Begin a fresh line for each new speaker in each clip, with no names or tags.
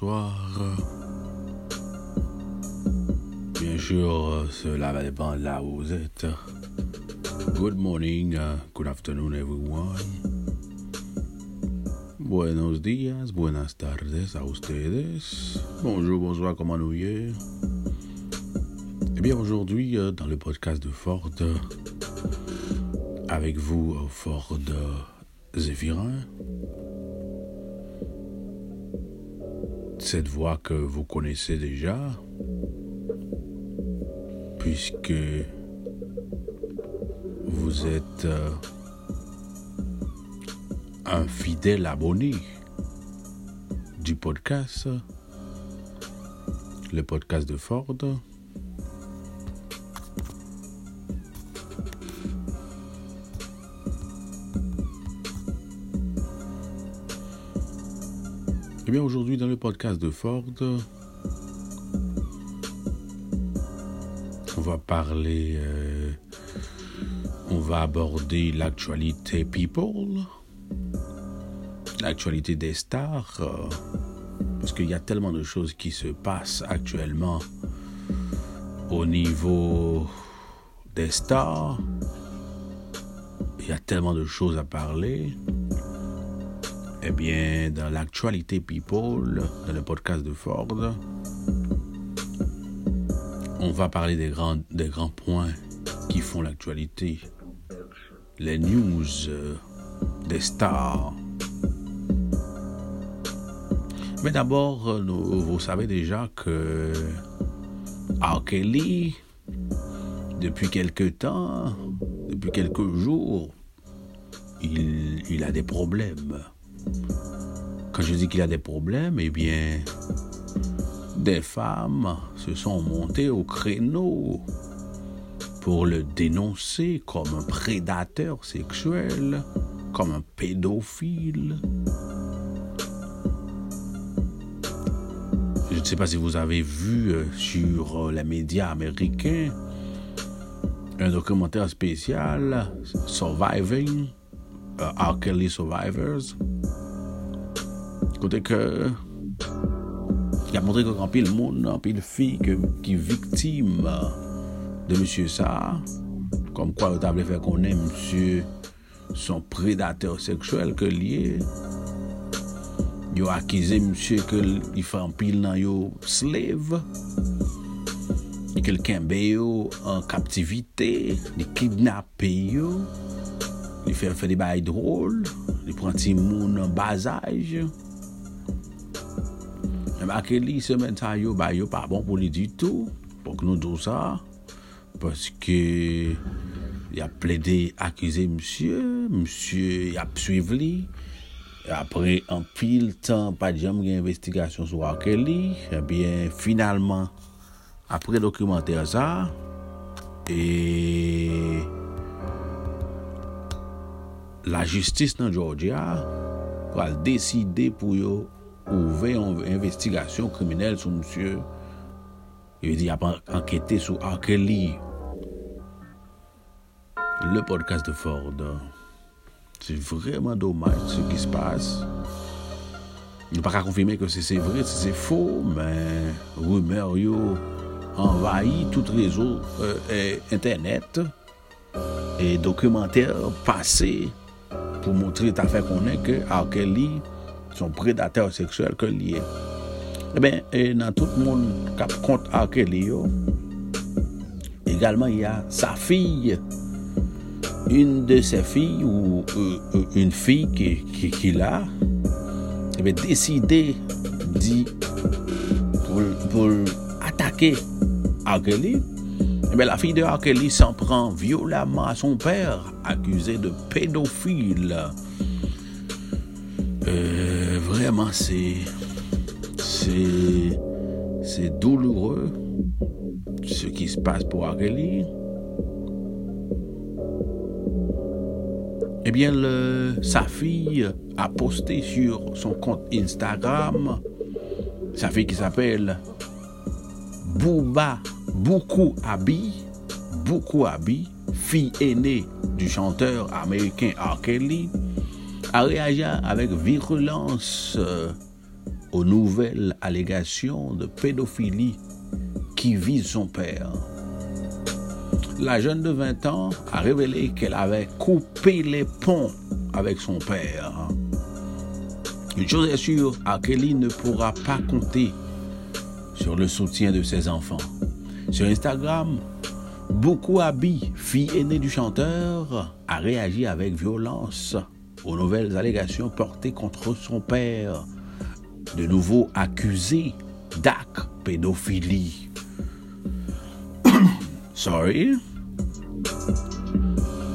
bonsoir. Bien sûr, cela va dépendre là où vous êtes. Good morning, uh, good afternoon, everyone. Buenos días, buenas tardes a ustedes. Bonjour, bonsoir, comment nous y Eh bien, aujourd'hui, euh, dans le podcast de Ford, avec vous, euh, Ford Zéphirin. Cette voix que vous connaissez déjà, puisque vous êtes euh, un fidèle abonné du podcast, le podcast de Ford. Eh bien, aujourd'hui, dans le podcast de Ford, on va parler, euh, on va aborder l'actualité people, l'actualité des stars, euh, parce qu'il y a tellement de choses qui se passent actuellement au niveau des stars. Il y a tellement de choses à parler. Eh bien, dans l'actualité People, dans le podcast de Ford, on va parler des grands, des grands points qui font l'actualité. Les news euh, des stars. Mais d'abord, euh, vous savez déjà que R. Kelly, depuis quelque temps, depuis quelques jours, il a des problèmes. Quand je dis qu'il a des problèmes, eh bien, des femmes se sont montées au créneau pour le dénoncer comme un prédateur sexuel, comme un pédophile. Je ne sais pas si vous avez vu euh, sur les médias américains un documentaire spécial, Surviving, uh, R. Kelly Survivors. Kote ke la montre kon anpil moun, anpil fi ki viktim de monsye sa, kom kwa yo table fe konen monsye son predateur seksuel ke liye, yo akize monsye ke li fe anpil nan yo slave, ni ke l kenbe yo an kaptivite, ni kidnap yo, li fe fè de baye drôle, li pranti moun an bazaj, Bakè li semen sa yo, ba yo pa bon pou li di tou, pou k nou dou sa, paske y ap ple de akize msye, msye y ap suiv li, apre an pil tan pa diyan mwen gen investigasyon sou akè li, ebyen eh finalman, apre dokumenter sa, e la jistis nan Georgia, pral deside pou yo ouvrir une investigation criminelle sur monsieur. Il dit, il a enquêté sur R. Kelly. Le podcast de Ford. C'est vraiment dommage ce qui se passe. Il ne pas confirmer que c'est vrai, c'est faux, mais rumeur envahit tout réseau euh, Internet et documentaires passés pour montrer ta fait qu'on est que. son predateur seksuel ke liye. E eh ben, e nan tout moun kap kont ake li yo, egalman y a sa fiye, un de se fiye ou un fiye ki la, e ben deside di pou atake ake li, Ebe, eh la fi de Akeli s'en pran violaman a son per akuse de pedofil Euh, vraiment, c'est. C'est. C'est douloureux ce qui se passe pour. Kelly. Eh bien, sa fille a posté sur son compte Instagram, sa fille qui s'appelle Bouba Beaucoup Abi, fille aînée du chanteur américain R. a réagi avec virulence aux nouvelles allégations de pédophilie qui visent son père. La jeune de 20 ans a révélé qu'elle avait coupé les ponts avec son père. Une chose est sûre, Kelly ne pourra pas compter sur le soutien de ses enfants. Sur Instagram, beaucoup Abi, fille aînée du chanteur, a réagi avec violence aux nouvelles allégations portées contre son père, de nouveau accusé d'acte pédophilie. Sorry.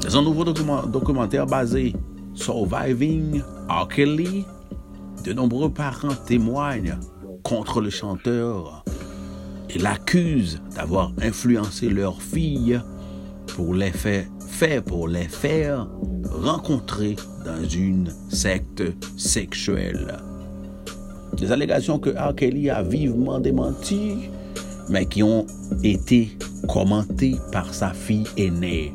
Dans un nouveau documentaire basé Surviving R. Kelly, de nombreux parents témoignent contre le chanteur et l'accusent d'avoir influencé leur fille pour faire, fait pour les faire rencontrer dans une secte sexuelle. Des allégations que R. Kelly a vivement démenties, mais qui ont été commentées par sa fille aînée.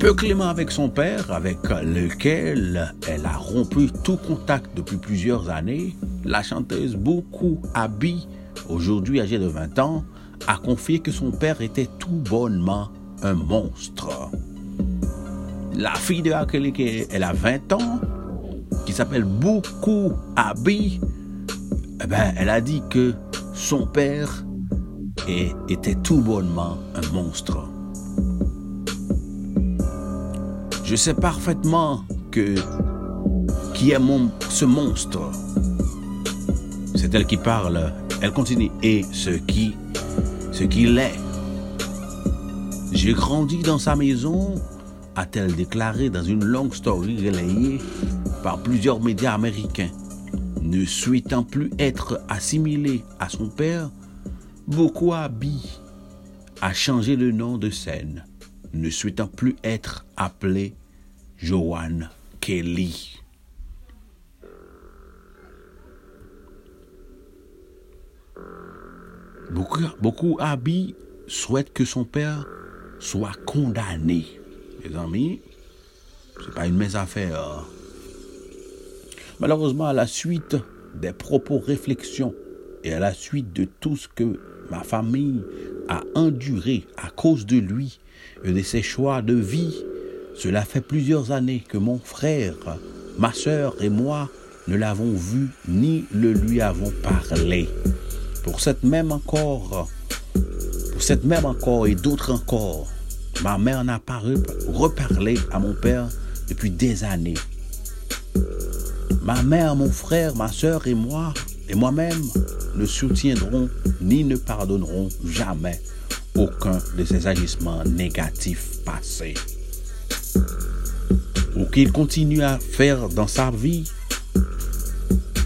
Peu clément avec son père, avec lequel elle a rompu tout contact depuis plusieurs années, la chanteuse beaucoup Abby, aujourd'hui âgée de 20 ans, a confié que son père était tout bonnement un monstre. La fille de qui elle a 20 ans, qui s'appelle beaucoup Abby, eh ben, elle a dit que son père était tout bonnement un monstre. Je sais parfaitement que qui est mon, ce monstre. C'est elle qui parle. Elle continue. Et ce qui, ce qu'il est. J'ai grandi dans sa maison, a-t-elle déclaré dans une longue story relayée par plusieurs médias américains. Ne souhaitant plus être assimilé à son père, beaucoup Abby a changé le nom de scène ne souhaitant plus être appelé Joanne Kelly. Beaucoup, beaucoup souhaitent que son père soit condamné. Les amis, c'est pas une messe affaire. Malheureusement, à la suite des propos réflexions et à la suite de tout ce que ma famille a enduré à cause de lui et de ses choix de vie. Cela fait plusieurs années que mon frère, ma sœur et moi ne l'avons vu ni le lui avons parlé. Pour cette même encore, et d'autres encore, ma mère n'a pas reparlé à mon père depuis des années. Ma mère, mon frère, ma sœur et moi, et moi-même, ne soutiendrons ni ne pardonnerons jamais aucun de ses agissements négatifs passés. Ou qu'il continue à faire dans sa vie,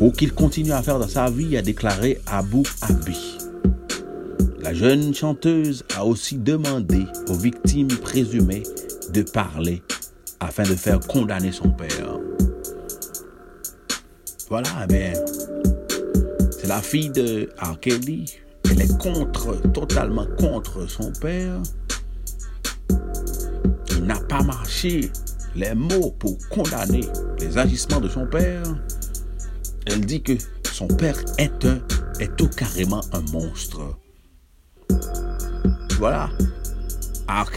ou qu'il continue à faire dans sa vie, a déclaré Abu Abi. La jeune chanteuse a aussi demandé aux victimes présumées de parler afin de faire condamner son père. Voilà, mais c'est la fille de R. Kelly elle est contre, totalement contre son père. Il n'a pas marché les mots pour condamner les agissements de son père. Elle dit que son père est un, est tout carrément un monstre. Voilà. R.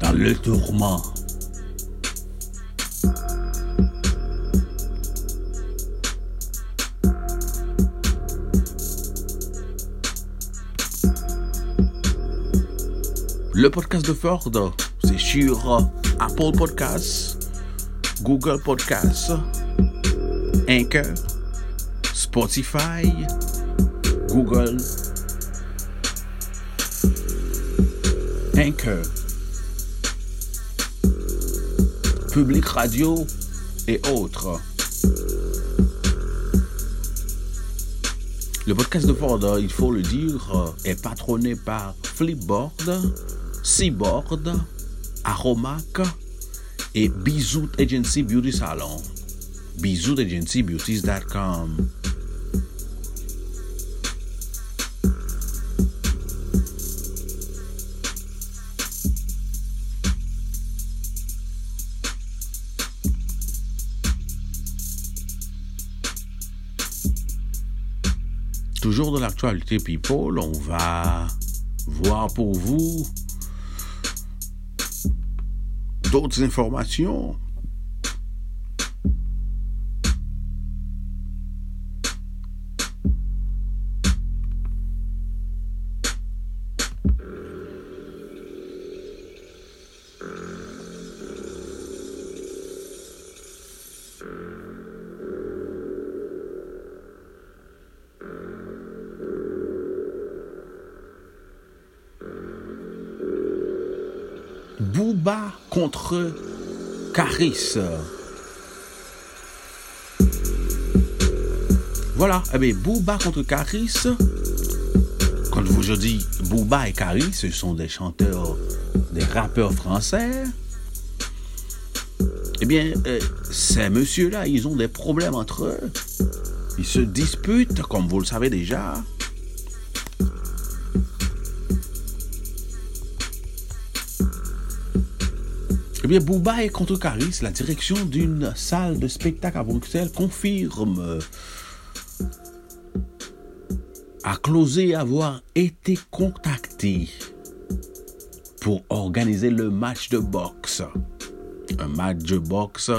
Dans le tourment. Le podcast de Ford, c'est sur Apple Podcasts, Google Podcasts, Anchor, Spotify, Google, Anchor, Public Radio et autres. Le podcast de Ford, il faut le dire, est patronné par Flipboard Seaboard, Aromac et Bizout Agency Beauty Salon. BizouDagencyBeauties.com. Toujours de l'actualité people, on va voir pour vous d'autres informations Booba contre Caris. Voilà, eh bien, Booba contre Caris. Quand je dis Booba et Caris, ce sont des chanteurs, des rappeurs français. Eh bien, euh, ces messieurs-là, ils ont des problèmes entre eux. Ils se disputent, comme vous le savez déjà. Eh bien, Bouba et contre Caris, la direction d'une salle de spectacle à Bruxelles confirme a closé avoir été contacté pour organiser le match de boxe. Un match de boxe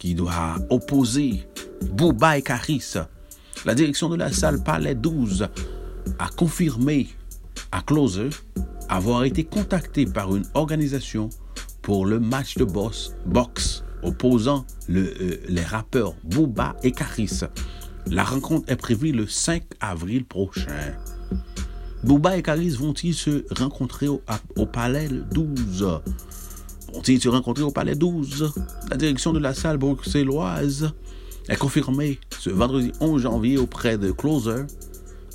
qui doit opposer Bouba et Caris. La direction de la salle Palais 12 a confirmé à close avoir été contacté par une organisation pour le match de boxe opposant euh, les rappeurs Booba et Caris. La rencontre est prévue le 5 avril prochain. Booba et Caris vont-ils se rencontrer au, Palais 12 Vont-ils se rencontrer au Palais 12 La direction de la salle bruxelloise a confirmé ce vendredi 11 janvier auprès de Closer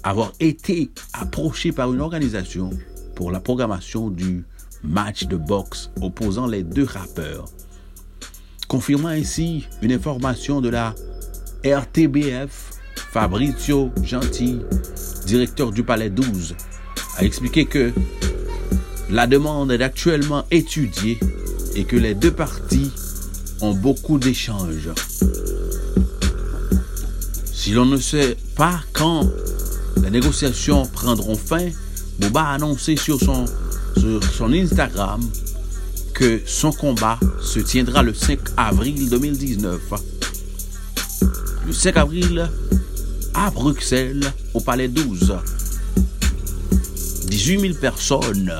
avoir été approché par une organisation pour la programmation du match de boxe opposant les deux rappeurs, confirmant ainsi une information de la RTBF, Fabrizio Gentil, directeur du Palais 12, a expliqué que la demande est actuellement étudiée et que les deux parties ont beaucoup d'échanges. Si l'on ne sait pas quand les négociations prendront fin, Boba a annoncé sur son sur son Instagram que son combat se tiendra le 5 avril 2019. Le 5 avril à Bruxelles, au Palais 12. 18 000 personnes,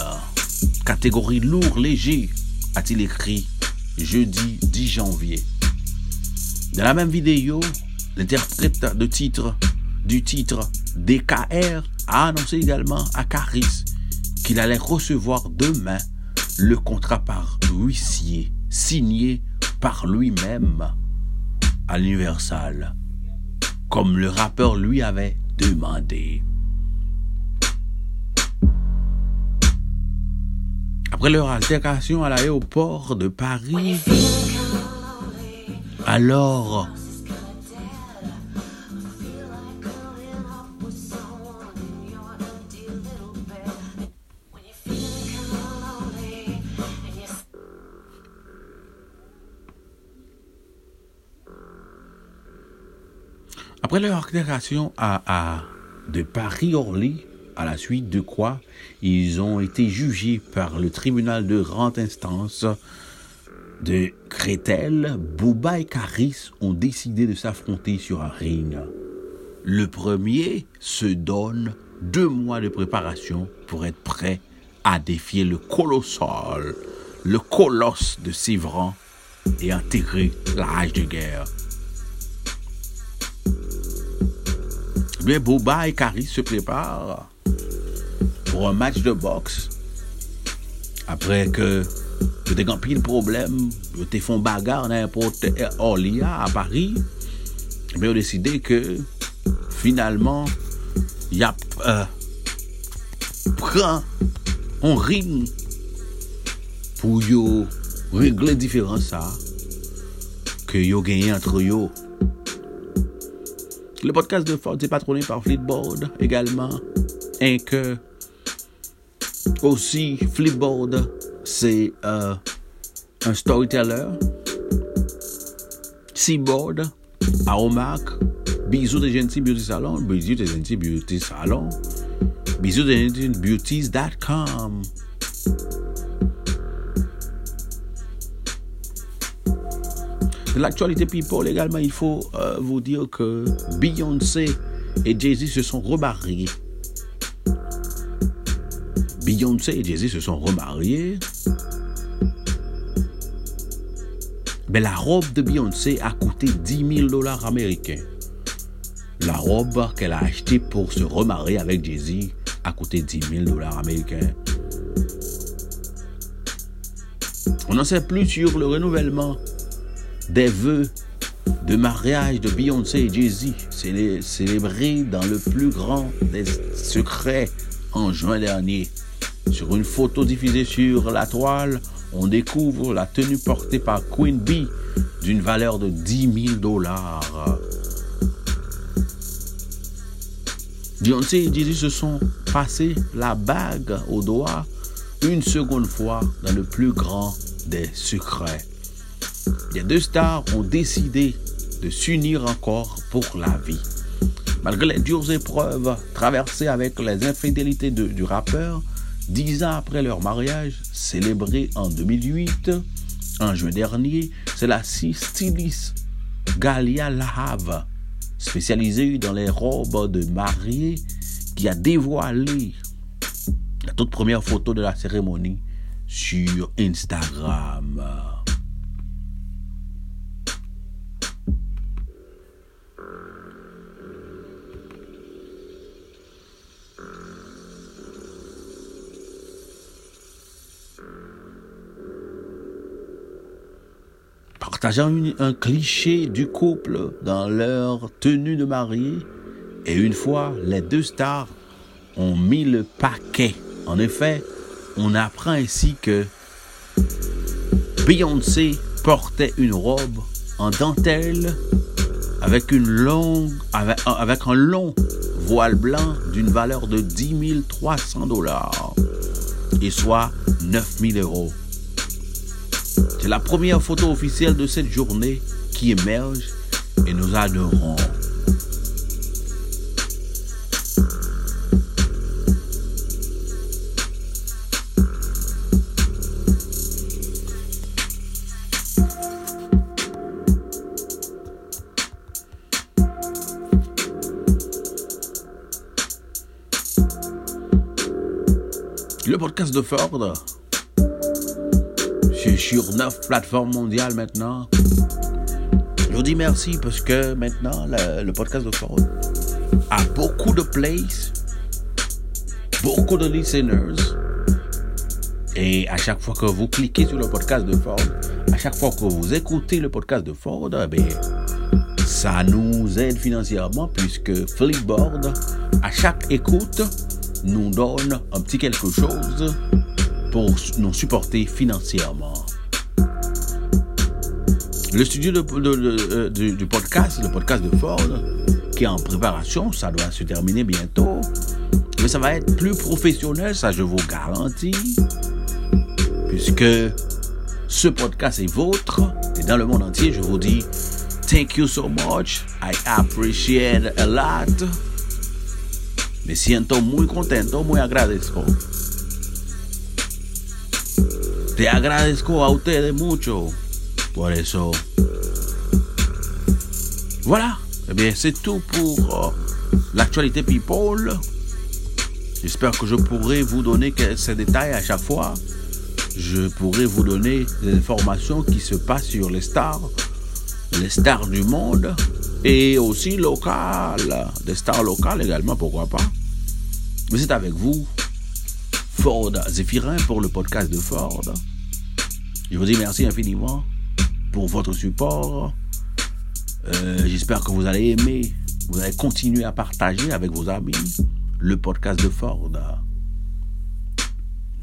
catégorie lourd, léger, a-t-il écrit jeudi 10 janvier. Dans la même vidéo, l'interprète de titre du titre DKR a annoncé également à Caris qu'il allait recevoir demain le contrat par huissier signé par lui-même à l'Universal, comme le rappeur lui avait demandé. Après leur altercation à l'aéroport de Paris, alors Après leur déclaration de Paris-Orly, à la suite de quoi ils ont été jugés par le tribunal de grande instance de Crétel, Bouba et Caris ont décidé de s'affronter sur un ring. Le premier se donne deux mois de préparation pour être prêt à défier le colossal, le colosse de Sévran et intégrer l'âge de guerre. Boba et Caris se préparent pour un match de boxe. Après que tu as pile problème, tu font bagarre n'importe Orlia à Paris, eh bien, on a décidé que finalement, il y a euh, prend un ring pour yo régler différence ça que yo gagné entre yo le podcast de Ford est patronné par Flipboard également. Et que aussi Flipboard, c'est euh, un storyteller. Seaboard, Aromac, Bisous de Gentil Beauty Salon, bisous de Gentil Beauty Salon, bisous de GentilBeauties.com. De l'actualité people également, il faut euh, vous dire que Beyoncé et Jay-Z se sont remariés. Beyoncé et Jay-Z se sont remariés. Mais la robe de Beyoncé a coûté 10 000 dollars américains. La robe qu'elle a achetée pour se remarier avec Jay-Z a coûté 10 000 dollars américains. On n'en sait plus sur le renouvellement des vœux de mariage de Beyoncé et Jay-Z, célébré dans le plus grand des secrets en juin dernier. Sur une photo diffusée sur la toile, on découvre la tenue portée par Queen Bee d'une valeur de 10 000 dollars. Beyoncé et Jay-Z se sont passés la bague au doigt une seconde fois dans le plus grand des secrets. Les deux stars ont décidé de s'unir encore pour la vie. Malgré les dures épreuves traversées avec les infidélités du rappeur, dix ans après leur mariage, célébré en 2008, en juin dernier, c'est la styliste Galia Lahave, spécialisée dans les robes de mariée, qui a dévoilé la toute première photo de la cérémonie sur Instagram. Partageant un cliché du couple dans leur tenue de mariée. Et une fois, les deux stars ont mis le paquet. En effet, on apprend ainsi que Beyoncé portait une robe en dentelle avec une avec, avec un long voile blanc d'une valeur de 10 300 dollars, et soit 9 000 euros. C'est la première photo officielle de cette journée qui émerge et nous adorons. Le podcast de Ford sur neuf plateformes mondiales maintenant. Je vous dis merci parce que maintenant, le, podcast de Ford a beaucoup de plays, beaucoup de listeners. Et à chaque fois que vous cliquez sur le podcast de Ford, à chaque fois que vous écoutez le podcast de Ford, eh ça nous aide financièrement puisque Flipboard, à chaque écoute, nous donne un petit quelque chose pour nous supporter financièrement. Le studio euh, du podcast, le podcast de Ford, qui est en préparation, ça doit se terminer bientôt. Mais ça va être plus professionnel, ça je vous garantis. Puisque ce podcast est vôtre. Et dans le monde entier, je vous dis thank you so much. I appreciate a lot. Me siento muy contento, muy agradezco. Te agradezco a ustedes mucho por. Voilà. Eh bien, c'est tout pour euh, l'actualité People. J'espère que je pourrai vous donner ces détails à chaque fois. Je pourrai vous donner des informations qui se passent sur les stars, les stars du monde et aussi locales, des stars locales également, pourquoi pas. Mais c'est avec vous, Ford Zéphirin pour le podcast de Ford. Je vous dis merci infiniment pour votre support. Euh, j'espère que vous allez aimer, vous allez continuer à partager avec vos amis le podcast de Ford.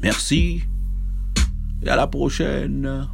Merci et à la prochaine.